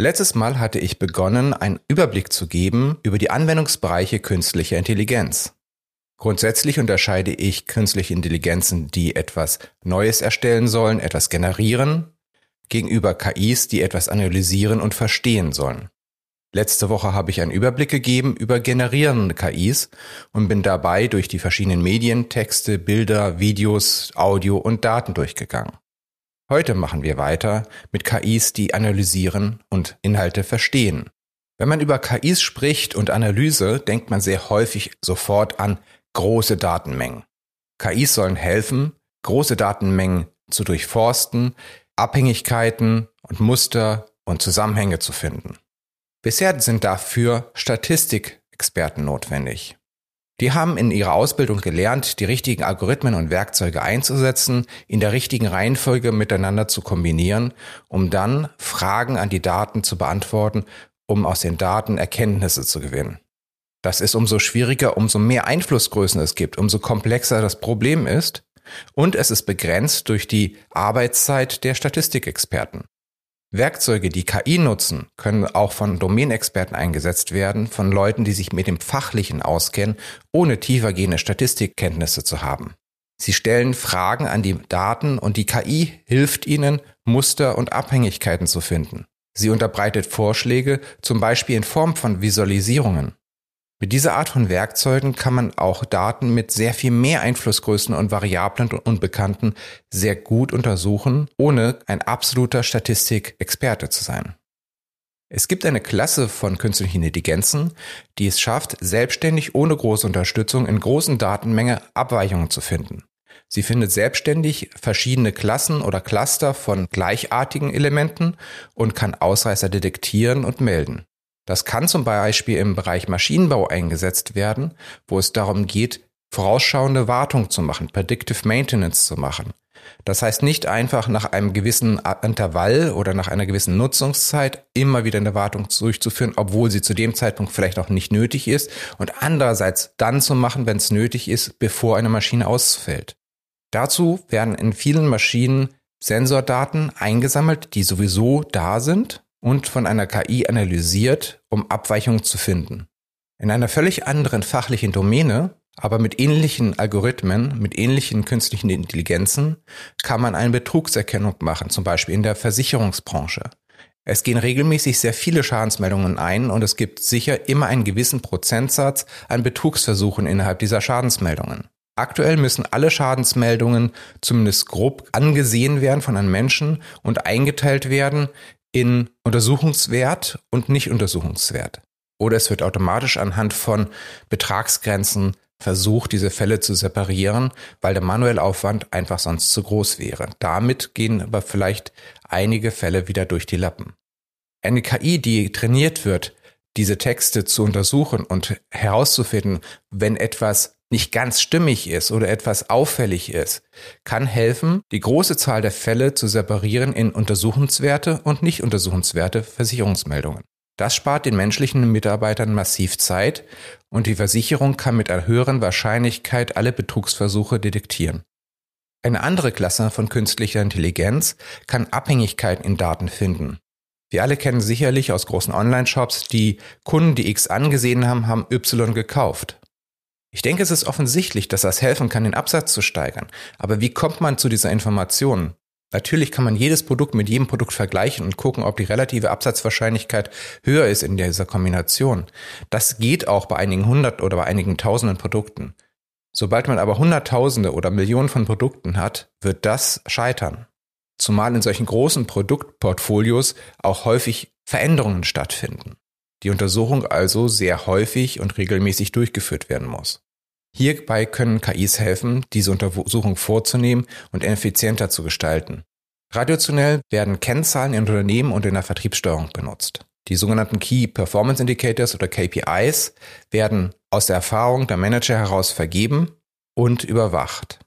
Letztes Mal hatte ich begonnen, einen Überblick zu geben über die Anwendungsbereiche künstlicher Intelligenz. Grundsätzlich unterscheide ich künstliche Intelligenzen, die etwas Neues erstellen sollen, etwas generieren, gegenüber KIs, die etwas analysieren und verstehen sollen. Letzte Woche habe ich einen Überblick gegeben über generierende KIs und bin dabei durch die verschiedenen Medien, Texte, Bilder, Videos, Audio und Daten durchgegangen. Heute machen wir weiter mit KIs, die analysieren und Inhalte verstehen. Wenn man über KIs spricht und Analyse, denkt man sehr häufig sofort an große Datenmengen. KIs sollen helfen, große Datenmengen zu durchforsten, Abhängigkeiten und Muster und Zusammenhänge zu finden. Bisher sind dafür Statistikexperten notwendig. Die haben in ihrer Ausbildung gelernt, die richtigen Algorithmen und Werkzeuge einzusetzen, in der richtigen Reihenfolge miteinander zu kombinieren, um dann Fragen an die Daten zu beantworten, um aus den Daten Erkenntnisse zu gewinnen. Das ist umso schwieriger, umso mehr Einflussgrößen es gibt, umso komplexer das Problem ist und es ist begrenzt durch die Arbeitszeit der Statistikexperten. Werkzeuge, die KI nutzen, können auch von Domänexperten eingesetzt werden, von Leuten, die sich mit dem Fachlichen auskennen, ohne tiefergehende Statistikkenntnisse zu haben. Sie stellen Fragen an die Daten und die KI hilft ihnen, Muster und Abhängigkeiten zu finden. Sie unterbreitet Vorschläge, zum Beispiel in Form von Visualisierungen. Mit dieser Art von Werkzeugen kann man auch Daten mit sehr viel mehr Einflussgrößen und Variablen und Unbekannten sehr gut untersuchen, ohne ein absoluter Statistikexperte zu sein. Es gibt eine Klasse von künstlichen Intelligenzen, die es schafft, selbstständig ohne große Unterstützung in großen Datenmenge Abweichungen zu finden. Sie findet selbstständig verschiedene Klassen oder Cluster von gleichartigen Elementen und kann Ausreißer detektieren und melden. Das kann zum Beispiel im Bereich Maschinenbau eingesetzt werden, wo es darum geht, vorausschauende Wartung zu machen, Predictive Maintenance zu machen. Das heißt nicht einfach nach einem gewissen Intervall oder nach einer gewissen Nutzungszeit immer wieder eine Wartung durchzuführen, obwohl sie zu dem Zeitpunkt vielleicht auch nicht nötig ist und andererseits dann zu machen, wenn es nötig ist, bevor eine Maschine ausfällt. Dazu werden in vielen Maschinen Sensordaten eingesammelt, die sowieso da sind und von einer KI analysiert, um Abweichungen zu finden. In einer völlig anderen fachlichen Domäne, aber mit ähnlichen Algorithmen, mit ähnlichen künstlichen Intelligenzen, kann man eine Betrugserkennung machen, zum Beispiel in der Versicherungsbranche. Es gehen regelmäßig sehr viele Schadensmeldungen ein und es gibt sicher immer einen gewissen Prozentsatz an Betrugsversuchen innerhalb dieser Schadensmeldungen. Aktuell müssen alle Schadensmeldungen zumindest grob angesehen werden von einem Menschen und eingeteilt werden in untersuchungswert und nicht untersuchungswert. Oder es wird automatisch anhand von Betragsgrenzen versucht, diese Fälle zu separieren, weil der manuelle Aufwand einfach sonst zu groß wäre. Damit gehen aber vielleicht einige Fälle wieder durch die Lappen. Eine KI, die trainiert wird, diese Texte zu untersuchen und herauszufinden, wenn etwas nicht ganz stimmig ist oder etwas auffällig ist, kann helfen, die große Zahl der Fälle zu separieren in untersuchenswerte und nicht untersuchenswerte Versicherungsmeldungen. Das spart den menschlichen Mitarbeitern massiv Zeit und die Versicherung kann mit einer höheren Wahrscheinlichkeit alle Betrugsversuche detektieren. Eine andere Klasse von künstlicher Intelligenz kann Abhängigkeiten in Daten finden. Wir alle kennen sicherlich aus großen Online-Shops, die Kunden, die X angesehen haben, haben Y gekauft. Ich denke, es ist offensichtlich, dass das helfen kann, den Absatz zu steigern. Aber wie kommt man zu dieser Information? Natürlich kann man jedes Produkt mit jedem Produkt vergleichen und gucken, ob die relative Absatzwahrscheinlichkeit höher ist in dieser Kombination. Das geht auch bei einigen hundert oder bei einigen tausenden Produkten. Sobald man aber hunderttausende oder Millionen von Produkten hat, wird das scheitern. Zumal in solchen großen Produktportfolios auch häufig Veränderungen stattfinden die Untersuchung also sehr häufig und regelmäßig durchgeführt werden muss. Hierbei können KIs helfen, diese Untersuchung vorzunehmen und effizienter zu gestalten. Traditionell werden Kennzahlen in Unternehmen und in der Vertriebssteuerung benutzt. Die sogenannten Key Performance Indicators oder KPIs werden aus der Erfahrung der Manager heraus vergeben und überwacht.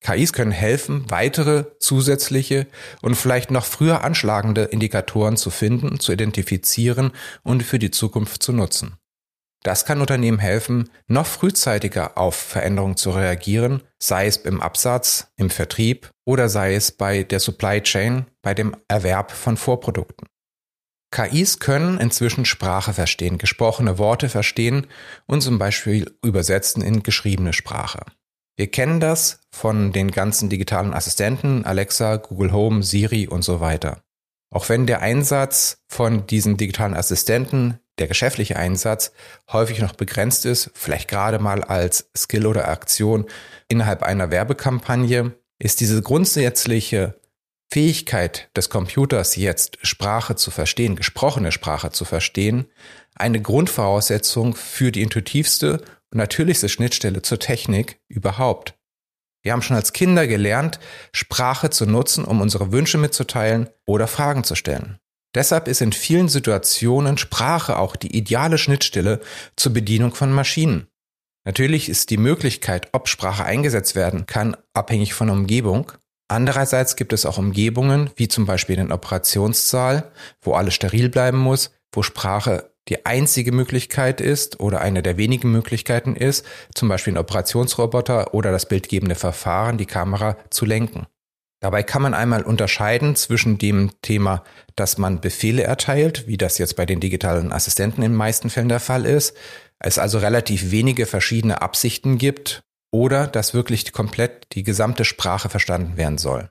KIs können helfen, weitere zusätzliche und vielleicht noch früher anschlagende Indikatoren zu finden, zu identifizieren und für die Zukunft zu nutzen. Das kann Unternehmen helfen, noch frühzeitiger auf Veränderungen zu reagieren, sei es im Absatz, im Vertrieb oder sei es bei der Supply Chain, bei dem Erwerb von Vorprodukten. KIs können inzwischen Sprache verstehen, gesprochene Worte verstehen und zum Beispiel übersetzen in geschriebene Sprache. Wir kennen das von den ganzen digitalen Assistenten, Alexa, Google Home, Siri und so weiter. Auch wenn der Einsatz von diesen digitalen Assistenten, der geschäftliche Einsatz, häufig noch begrenzt ist, vielleicht gerade mal als Skill oder Aktion innerhalb einer Werbekampagne, ist diese grundsätzliche Fähigkeit des Computers jetzt Sprache zu verstehen, gesprochene Sprache zu verstehen, eine Grundvoraussetzung für die intuitivste und natürlichste Schnittstelle zur Technik überhaupt. Wir haben schon als Kinder gelernt, Sprache zu nutzen, um unsere Wünsche mitzuteilen oder Fragen zu stellen. Deshalb ist in vielen Situationen Sprache auch die ideale Schnittstelle zur Bedienung von Maschinen. Natürlich ist die Möglichkeit, ob Sprache eingesetzt werden kann, abhängig von der Umgebung. Andererseits gibt es auch Umgebungen, wie zum Beispiel den Operationssaal, wo alles steril bleiben muss, wo Sprache die einzige Möglichkeit ist oder eine der wenigen Möglichkeiten ist, zum Beispiel ein Operationsroboter oder das bildgebende Verfahren, die Kamera zu lenken. Dabei kann man einmal unterscheiden zwischen dem Thema, dass man Befehle erteilt, wie das jetzt bei den digitalen Assistenten in den meisten Fällen der Fall ist, es also relativ wenige verschiedene Absichten gibt oder dass wirklich komplett die gesamte Sprache verstanden werden soll.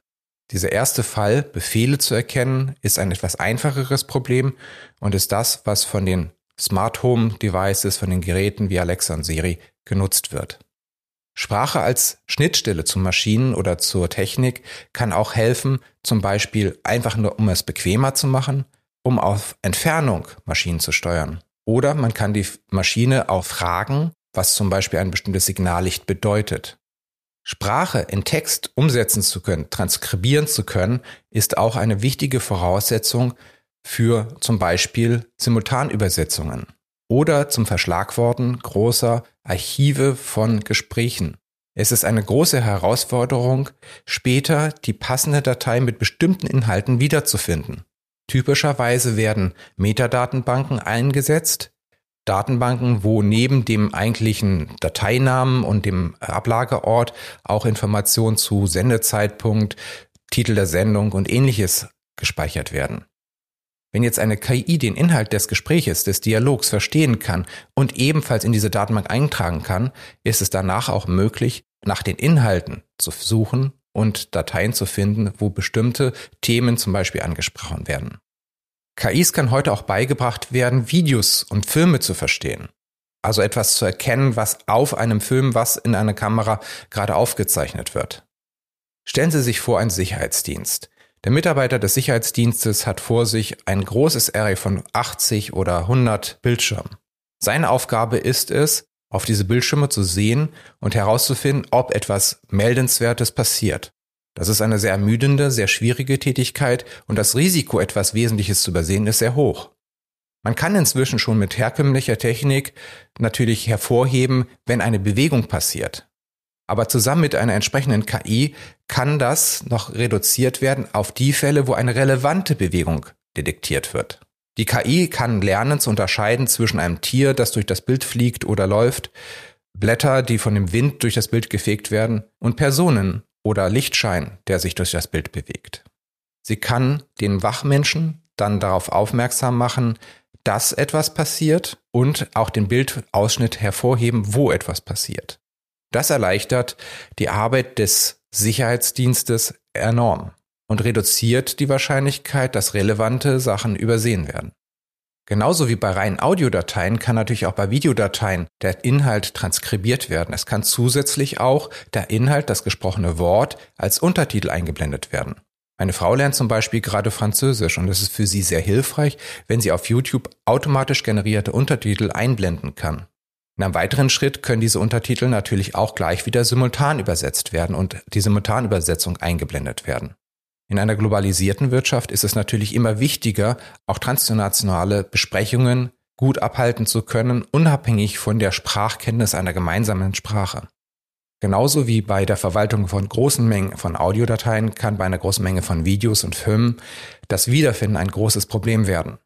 Dieser erste Fall, Befehle zu erkennen, ist ein etwas einfacheres Problem und ist das, was von den Smart Home Devices, von den Geräten wie Alexa und Siri genutzt wird. Sprache als Schnittstelle zu Maschinen oder zur Technik kann auch helfen, zum Beispiel einfach nur, um es bequemer zu machen, um auf Entfernung Maschinen zu steuern. Oder man kann die Maschine auch fragen, was zum Beispiel ein bestimmtes Signallicht bedeutet. Sprache in Text umsetzen zu können, transkribieren zu können, ist auch eine wichtige Voraussetzung für zum Beispiel Simultanübersetzungen oder zum Verschlagworten großer Archive von Gesprächen. Es ist eine große Herausforderung, später die passende Datei mit bestimmten Inhalten wiederzufinden. Typischerweise werden Metadatenbanken eingesetzt, Datenbanken, wo neben dem eigentlichen Dateinamen und dem Ablageort auch Informationen zu Sendezeitpunkt, Titel der Sendung und ähnliches gespeichert werden. Wenn jetzt eine KI den Inhalt des Gespräches, des Dialogs verstehen kann und ebenfalls in diese Datenbank eintragen kann, ist es danach auch möglich, nach den Inhalten zu suchen und Dateien zu finden, wo bestimmte Themen zum Beispiel angesprochen werden. KIs kann heute auch beigebracht werden, Videos und Filme zu verstehen. Also etwas zu erkennen, was auf einem Film, was in einer Kamera gerade aufgezeichnet wird. Stellen Sie sich vor, ein Sicherheitsdienst. Der Mitarbeiter des Sicherheitsdienstes hat vor sich ein großes Array von 80 oder 100 Bildschirmen. Seine Aufgabe ist es, auf diese Bildschirme zu sehen und herauszufinden, ob etwas Meldenswertes passiert. Das ist eine sehr ermüdende, sehr schwierige Tätigkeit und das Risiko, etwas Wesentliches zu übersehen, ist sehr hoch. Man kann inzwischen schon mit herkömmlicher Technik natürlich hervorheben, wenn eine Bewegung passiert. Aber zusammen mit einer entsprechenden KI kann das noch reduziert werden auf die Fälle, wo eine relevante Bewegung detektiert wird. Die KI kann lernen zu unterscheiden zwischen einem Tier, das durch das Bild fliegt oder läuft, Blätter, die von dem Wind durch das Bild gefegt werden, und Personen, oder Lichtschein, der sich durch das Bild bewegt. Sie kann den Wachmenschen dann darauf aufmerksam machen, dass etwas passiert und auch den Bildausschnitt hervorheben, wo etwas passiert. Das erleichtert die Arbeit des Sicherheitsdienstes enorm und reduziert die Wahrscheinlichkeit, dass relevante Sachen übersehen werden. Genauso wie bei reinen Audiodateien kann natürlich auch bei Videodateien der Inhalt transkribiert werden. Es kann zusätzlich auch der Inhalt, das gesprochene Wort, als Untertitel eingeblendet werden. Meine Frau lernt zum Beispiel gerade Französisch und es ist für sie sehr hilfreich, wenn sie auf YouTube automatisch generierte Untertitel einblenden kann. In einem weiteren Schritt können diese Untertitel natürlich auch gleich wieder simultan übersetzt werden und die Simultanübersetzung eingeblendet werden. In einer globalisierten Wirtschaft ist es natürlich immer wichtiger, auch transnationale Besprechungen gut abhalten zu können, unabhängig von der Sprachkenntnis einer gemeinsamen Sprache. Genauso wie bei der Verwaltung von großen Mengen von Audiodateien kann bei einer großen Menge von Videos und Filmen das Wiederfinden ein großes Problem werden.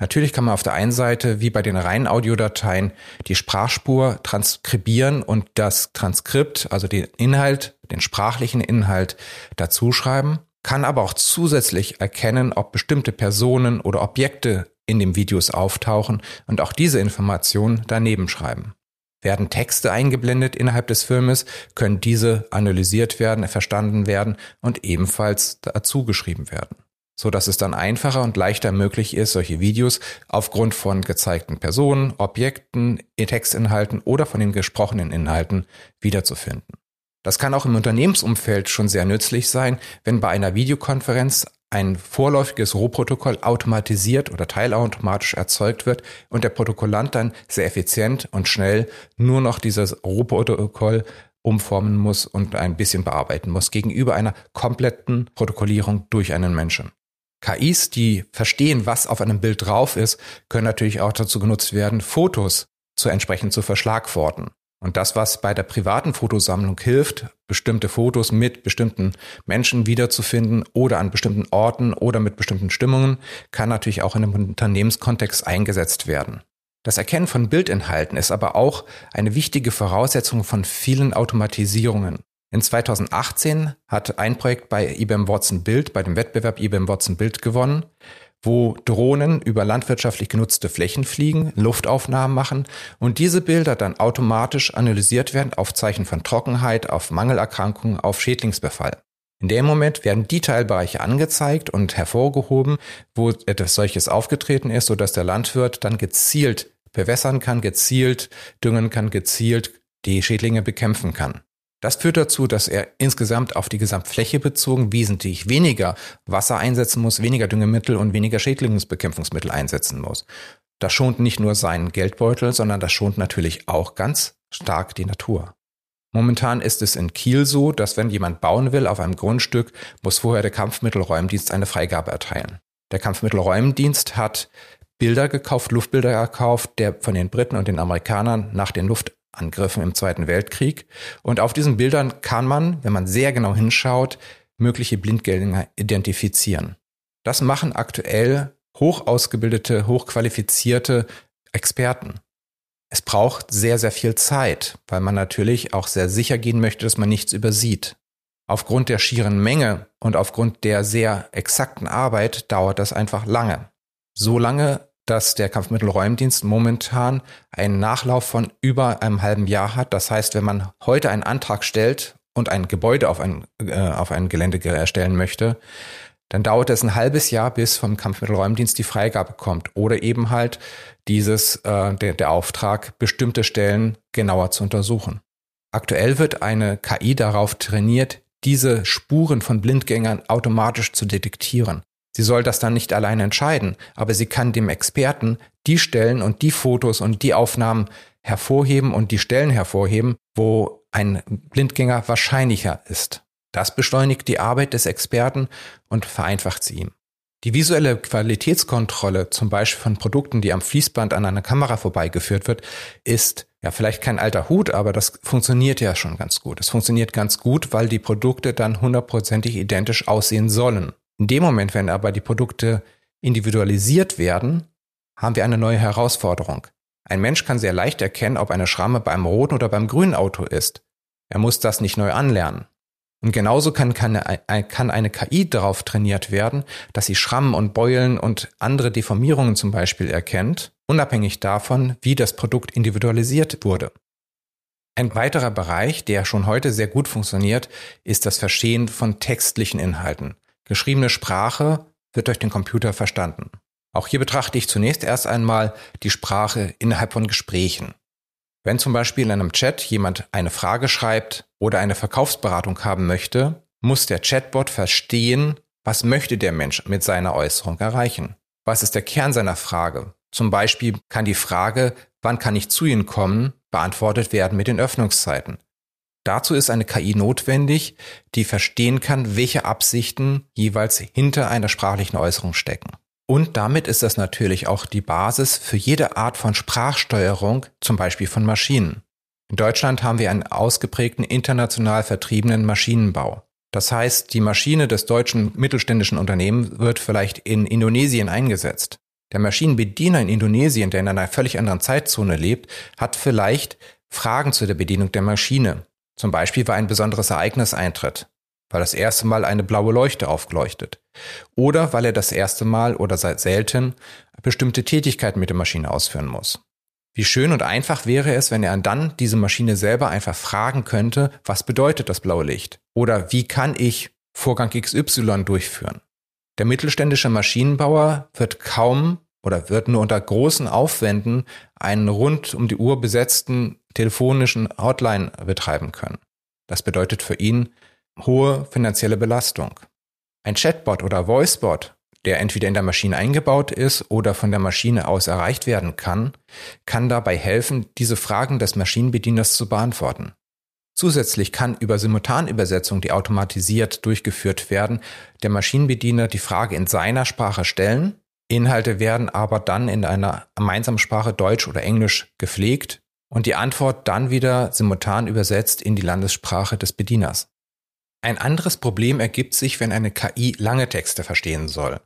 Natürlich kann man auf der einen Seite, wie bei den reinen Audiodateien, die Sprachspur transkribieren und das Transkript, also den Inhalt, den sprachlichen Inhalt dazuschreiben, kann aber auch zusätzlich erkennen, ob bestimmte Personen oder Objekte in den Videos auftauchen und auch diese Informationen daneben schreiben. Werden Texte eingeblendet innerhalb des Filmes, können diese analysiert werden, verstanden werden und ebenfalls dazu geschrieben werden so dass es dann einfacher und leichter möglich ist, solche Videos aufgrund von gezeigten Personen, Objekten, Textinhalten oder von den gesprochenen Inhalten wiederzufinden. Das kann auch im Unternehmensumfeld schon sehr nützlich sein, wenn bei einer Videokonferenz ein vorläufiges Rohprotokoll automatisiert oder teilautomatisch erzeugt wird und der Protokollant dann sehr effizient und schnell nur noch dieses Rohprotokoll umformen muss und ein bisschen bearbeiten muss gegenüber einer kompletten Protokollierung durch einen Menschen. KIs, die verstehen, was auf einem Bild drauf ist, können natürlich auch dazu genutzt werden, Fotos zu entsprechend zu verschlagworten. Und das, was bei der privaten Fotosammlung hilft, bestimmte Fotos mit bestimmten Menschen wiederzufinden oder an bestimmten Orten oder mit bestimmten Stimmungen, kann natürlich auch in einem Unternehmenskontext eingesetzt werden. Das Erkennen von Bildinhalten ist aber auch eine wichtige Voraussetzung von vielen Automatisierungen. In 2018 hat ein Projekt bei IBM Watson Bild, bei dem Wettbewerb IBM Watson Bild gewonnen, wo Drohnen über landwirtschaftlich genutzte Flächen fliegen, Luftaufnahmen machen und diese Bilder dann automatisch analysiert werden auf Zeichen von Trockenheit, auf Mangelerkrankungen, auf Schädlingsbefall. In dem Moment werden die Teilbereiche angezeigt und hervorgehoben, wo etwas solches aufgetreten ist, sodass der Landwirt dann gezielt bewässern kann, gezielt düngen kann, gezielt die Schädlinge bekämpfen kann. Das führt dazu, dass er insgesamt auf die Gesamtfläche bezogen wesentlich weniger Wasser einsetzen muss, weniger Düngemittel und weniger Schädlingsbekämpfungsmittel einsetzen muss. Das schont nicht nur seinen Geldbeutel, sondern das schont natürlich auch ganz stark die Natur. Momentan ist es in Kiel so, dass wenn jemand bauen will auf einem Grundstück, muss vorher der Kampfmittelräumdienst eine Freigabe erteilen. Der Kampfmittelräumdienst hat Bilder gekauft, Luftbilder gekauft, der von den Briten und den Amerikanern nach den Luft Angriffen im Zweiten Weltkrieg. Und auf diesen Bildern kann man, wenn man sehr genau hinschaut, mögliche Blindgänger identifizieren. Das machen aktuell hoch ausgebildete, hochqualifizierte Experten. Es braucht sehr, sehr viel Zeit, weil man natürlich auch sehr sicher gehen möchte, dass man nichts übersieht. Aufgrund der schieren Menge und aufgrund der sehr exakten Arbeit dauert das einfach lange. So lange, dass der Kampfmittelräumdienst momentan einen Nachlauf von über einem halben Jahr hat. Das heißt, wenn man heute einen Antrag stellt und ein Gebäude auf ein, äh, auf ein Gelände erstellen möchte, dann dauert es ein halbes Jahr, bis vom Kampfmittelräumdienst die Freigabe kommt oder eben halt dieses äh, der, der Auftrag, bestimmte Stellen genauer zu untersuchen. Aktuell wird eine KI darauf trainiert, diese Spuren von Blindgängern automatisch zu detektieren. Sie soll das dann nicht alleine entscheiden, aber sie kann dem Experten die Stellen und die Fotos und die Aufnahmen hervorheben und die Stellen hervorheben, wo ein Blindgänger wahrscheinlicher ist. Das beschleunigt die Arbeit des Experten und vereinfacht sie ihm. Die visuelle Qualitätskontrolle, zum Beispiel von Produkten, die am Fließband an einer Kamera vorbeigeführt wird, ist ja vielleicht kein alter Hut, aber das funktioniert ja schon ganz gut. Es funktioniert ganz gut, weil die Produkte dann hundertprozentig identisch aussehen sollen. In dem Moment, wenn aber die Produkte individualisiert werden, haben wir eine neue Herausforderung. Ein Mensch kann sehr leicht erkennen, ob eine Schramme beim roten oder beim grünen Auto ist. Er muss das nicht neu anlernen. Und genauso kann, kann, kann eine KI darauf trainiert werden, dass sie Schrammen und Beulen und andere Deformierungen zum Beispiel erkennt, unabhängig davon, wie das Produkt individualisiert wurde. Ein weiterer Bereich, der schon heute sehr gut funktioniert, ist das Verstehen von textlichen Inhalten. Geschriebene Sprache wird durch den Computer verstanden. Auch hier betrachte ich zunächst erst einmal die Sprache innerhalb von Gesprächen. Wenn zum Beispiel in einem Chat jemand eine Frage schreibt oder eine Verkaufsberatung haben möchte, muss der Chatbot verstehen, was möchte der Mensch mit seiner Äußerung erreichen. Was ist der Kern seiner Frage? Zum Beispiel kann die Frage, wann kann ich zu Ihnen kommen, beantwortet werden mit den Öffnungszeiten. Dazu ist eine KI notwendig, die verstehen kann, welche Absichten jeweils hinter einer sprachlichen Äußerung stecken. Und damit ist das natürlich auch die Basis für jede Art von Sprachsteuerung, zum Beispiel von Maschinen. In Deutschland haben wir einen ausgeprägten international vertriebenen Maschinenbau. Das heißt, die Maschine des deutschen mittelständischen Unternehmens wird vielleicht in Indonesien eingesetzt. Der Maschinenbediener in Indonesien, der in einer völlig anderen Zeitzone lebt, hat vielleicht Fragen zu der Bedienung der Maschine. Zum Beispiel, weil ein besonderes Ereignis eintritt, weil das erste Mal eine blaue Leuchte aufleuchtet. Oder weil er das erste Mal oder seit selten bestimmte Tätigkeiten mit der Maschine ausführen muss. Wie schön und einfach wäre es, wenn er dann diese Maschine selber einfach fragen könnte, was bedeutet das blaue Licht? Oder wie kann ich Vorgang XY durchführen? Der mittelständische Maschinenbauer wird kaum oder wird nur unter großen Aufwänden einen rund um die Uhr besetzten telefonischen Hotline betreiben können. Das bedeutet für ihn hohe finanzielle Belastung. Ein Chatbot oder Voicebot, der entweder in der Maschine eingebaut ist oder von der Maschine aus erreicht werden kann, kann dabei helfen, diese Fragen des Maschinenbedieners zu beantworten. Zusätzlich kann über Simultanübersetzung, die automatisiert durchgeführt werden, der Maschinenbediener die Frage in seiner Sprache stellen. Inhalte werden aber dann in einer gemeinsamen Sprache Deutsch oder Englisch gepflegt und die Antwort dann wieder simultan übersetzt in die Landessprache des Bedieners. Ein anderes Problem ergibt sich, wenn eine KI lange Texte verstehen soll,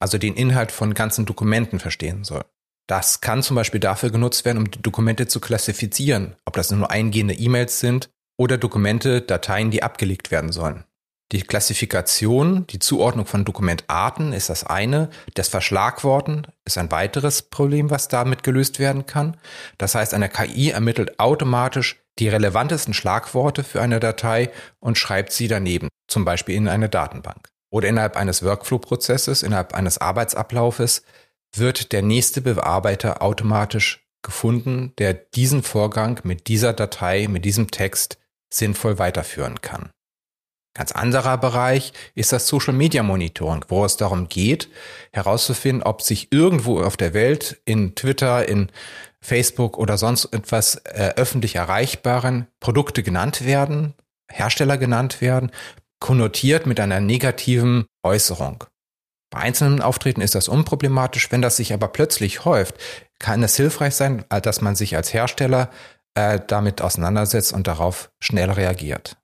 also den Inhalt von ganzen Dokumenten verstehen soll. Das kann zum Beispiel dafür genutzt werden, um die Dokumente zu klassifizieren, ob das nur eingehende E-Mails sind oder Dokumente, Dateien, die abgelegt werden sollen. Die Klassifikation, die Zuordnung von Dokumentarten ist das eine. Das Verschlagworten ist ein weiteres Problem, was damit gelöst werden kann. Das heißt, eine KI ermittelt automatisch die relevantesten Schlagworte für eine Datei und schreibt sie daneben, zum Beispiel in eine Datenbank. Oder innerhalb eines Workflow-Prozesses, innerhalb eines Arbeitsablaufes wird der nächste Bearbeiter automatisch gefunden, der diesen Vorgang mit dieser Datei, mit diesem Text sinnvoll weiterführen kann. Ganz anderer Bereich ist das Social Media Monitoring, wo es darum geht, herauszufinden, ob sich irgendwo auf der Welt in Twitter, in Facebook oder sonst etwas äh, öffentlich erreichbaren Produkte genannt werden, Hersteller genannt werden, konnotiert mit einer negativen Äußerung. Bei einzelnen Auftreten ist das unproblematisch, wenn das sich aber plötzlich häuft, kann es hilfreich sein, dass man sich als Hersteller äh, damit auseinandersetzt und darauf schnell reagiert.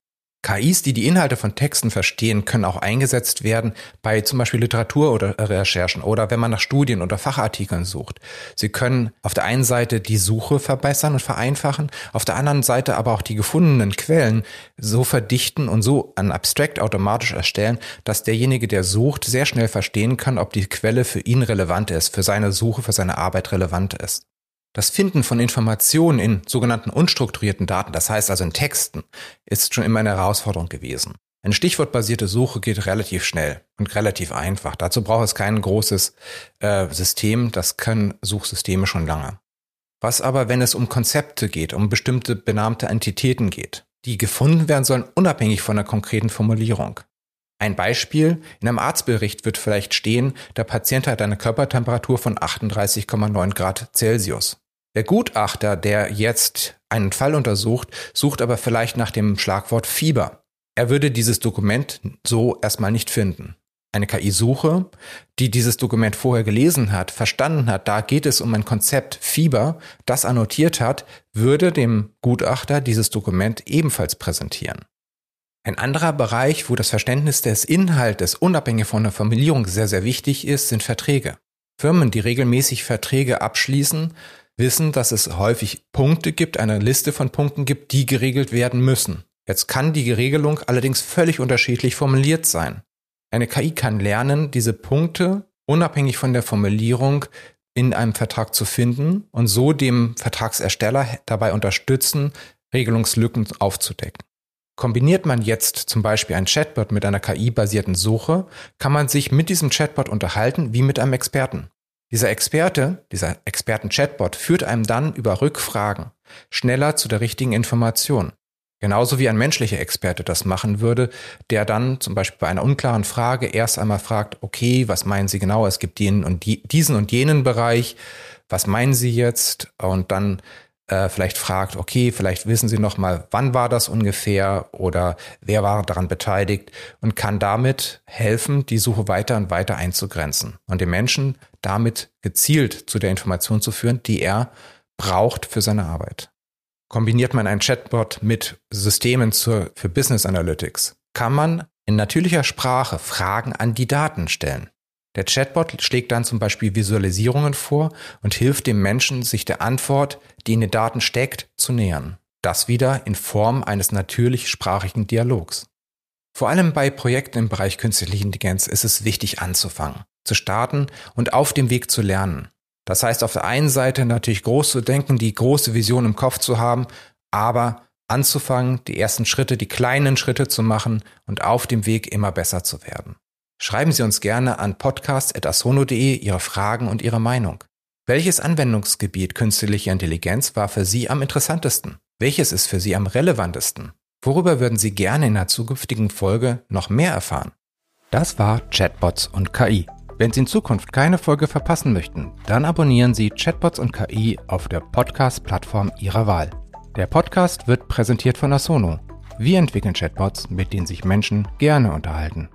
KIs, die die Inhalte von Texten verstehen, können auch eingesetzt werden bei zum Beispiel Literatur oder Recherchen oder wenn man nach Studien oder Fachartikeln sucht. Sie können auf der einen Seite die Suche verbessern und vereinfachen, auf der anderen Seite aber auch die gefundenen Quellen so verdichten und so an Abstract automatisch erstellen, dass derjenige, der sucht, sehr schnell verstehen kann, ob die Quelle für ihn relevant ist, für seine Suche, für seine Arbeit relevant ist. Das Finden von Informationen in sogenannten unstrukturierten Daten, das heißt also in Texten, ist schon immer eine Herausforderung gewesen. Eine stichwortbasierte Suche geht relativ schnell und relativ einfach. Dazu braucht es kein großes äh, System, das können Suchsysteme schon lange. Was aber, wenn es um Konzepte geht, um bestimmte benannte Entitäten geht, die gefunden werden sollen, unabhängig von einer konkreten Formulierung. Ein Beispiel, in einem Arztbericht wird vielleicht stehen, der Patient hat eine Körpertemperatur von 38,9 Grad Celsius. Der Gutachter, der jetzt einen Fall untersucht, sucht aber vielleicht nach dem Schlagwort Fieber. Er würde dieses Dokument so erstmal nicht finden. Eine KI-Suche, die dieses Dokument vorher gelesen hat, verstanden hat, da geht es um ein Konzept Fieber, das annotiert hat, würde dem Gutachter dieses Dokument ebenfalls präsentieren. Ein anderer Bereich, wo das Verständnis des Inhaltes unabhängig von der Formulierung sehr, sehr wichtig ist, sind Verträge. Firmen, die regelmäßig Verträge abschließen, wissen, dass es häufig Punkte gibt, eine Liste von Punkten gibt, die geregelt werden müssen. Jetzt kann die Regelung allerdings völlig unterschiedlich formuliert sein. Eine KI kann lernen, diese Punkte unabhängig von der Formulierung in einem Vertrag zu finden und so dem Vertragsersteller dabei unterstützen, Regelungslücken aufzudecken. Kombiniert man jetzt zum Beispiel ein Chatbot mit einer KI-basierten Suche, kann man sich mit diesem Chatbot unterhalten wie mit einem Experten. Dieser Experte, dieser Experten-Chatbot führt einem dann über Rückfragen schneller zu der richtigen Information. Genauso wie ein menschlicher Experte das machen würde, der dann zum Beispiel bei einer unklaren Frage erst einmal fragt, okay, was meinen Sie genau? Es gibt den und die, diesen und jenen Bereich. Was meinen Sie jetzt? Und dann äh, vielleicht fragt, okay, vielleicht wissen Sie noch mal, wann war das ungefähr oder wer war daran beteiligt und kann damit helfen, die Suche weiter und weiter einzugrenzen und den Menschen damit gezielt zu der Information zu führen, die er braucht für seine Arbeit. Kombiniert man ein Chatbot mit Systemen zur, für Business Analytics, kann man in natürlicher Sprache Fragen an die Daten stellen. Der Chatbot schlägt dann zum Beispiel Visualisierungen vor und hilft dem Menschen, sich der Antwort, die in den Daten steckt, zu nähern. Das wieder in Form eines natürlich sprachigen Dialogs. Vor allem bei Projekten im Bereich künstliche Intelligenz ist es wichtig anzufangen, zu starten und auf dem Weg zu lernen. Das heißt auf der einen Seite natürlich groß zu denken, die große Vision im Kopf zu haben, aber anzufangen, die ersten Schritte, die kleinen Schritte zu machen und auf dem Weg immer besser zu werden. Schreiben Sie uns gerne an podcast.asono.de Ihre Fragen und Ihre Meinung. Welches Anwendungsgebiet künstliche Intelligenz war für Sie am interessantesten? Welches ist für Sie am relevantesten? Worüber würden Sie gerne in einer zukünftigen Folge noch mehr erfahren? Das war Chatbots und KI. Wenn Sie in Zukunft keine Folge verpassen möchten, dann abonnieren Sie Chatbots und KI auf der Podcast-Plattform Ihrer Wahl. Der Podcast wird präsentiert von Asono. Wir entwickeln Chatbots, mit denen sich Menschen gerne unterhalten.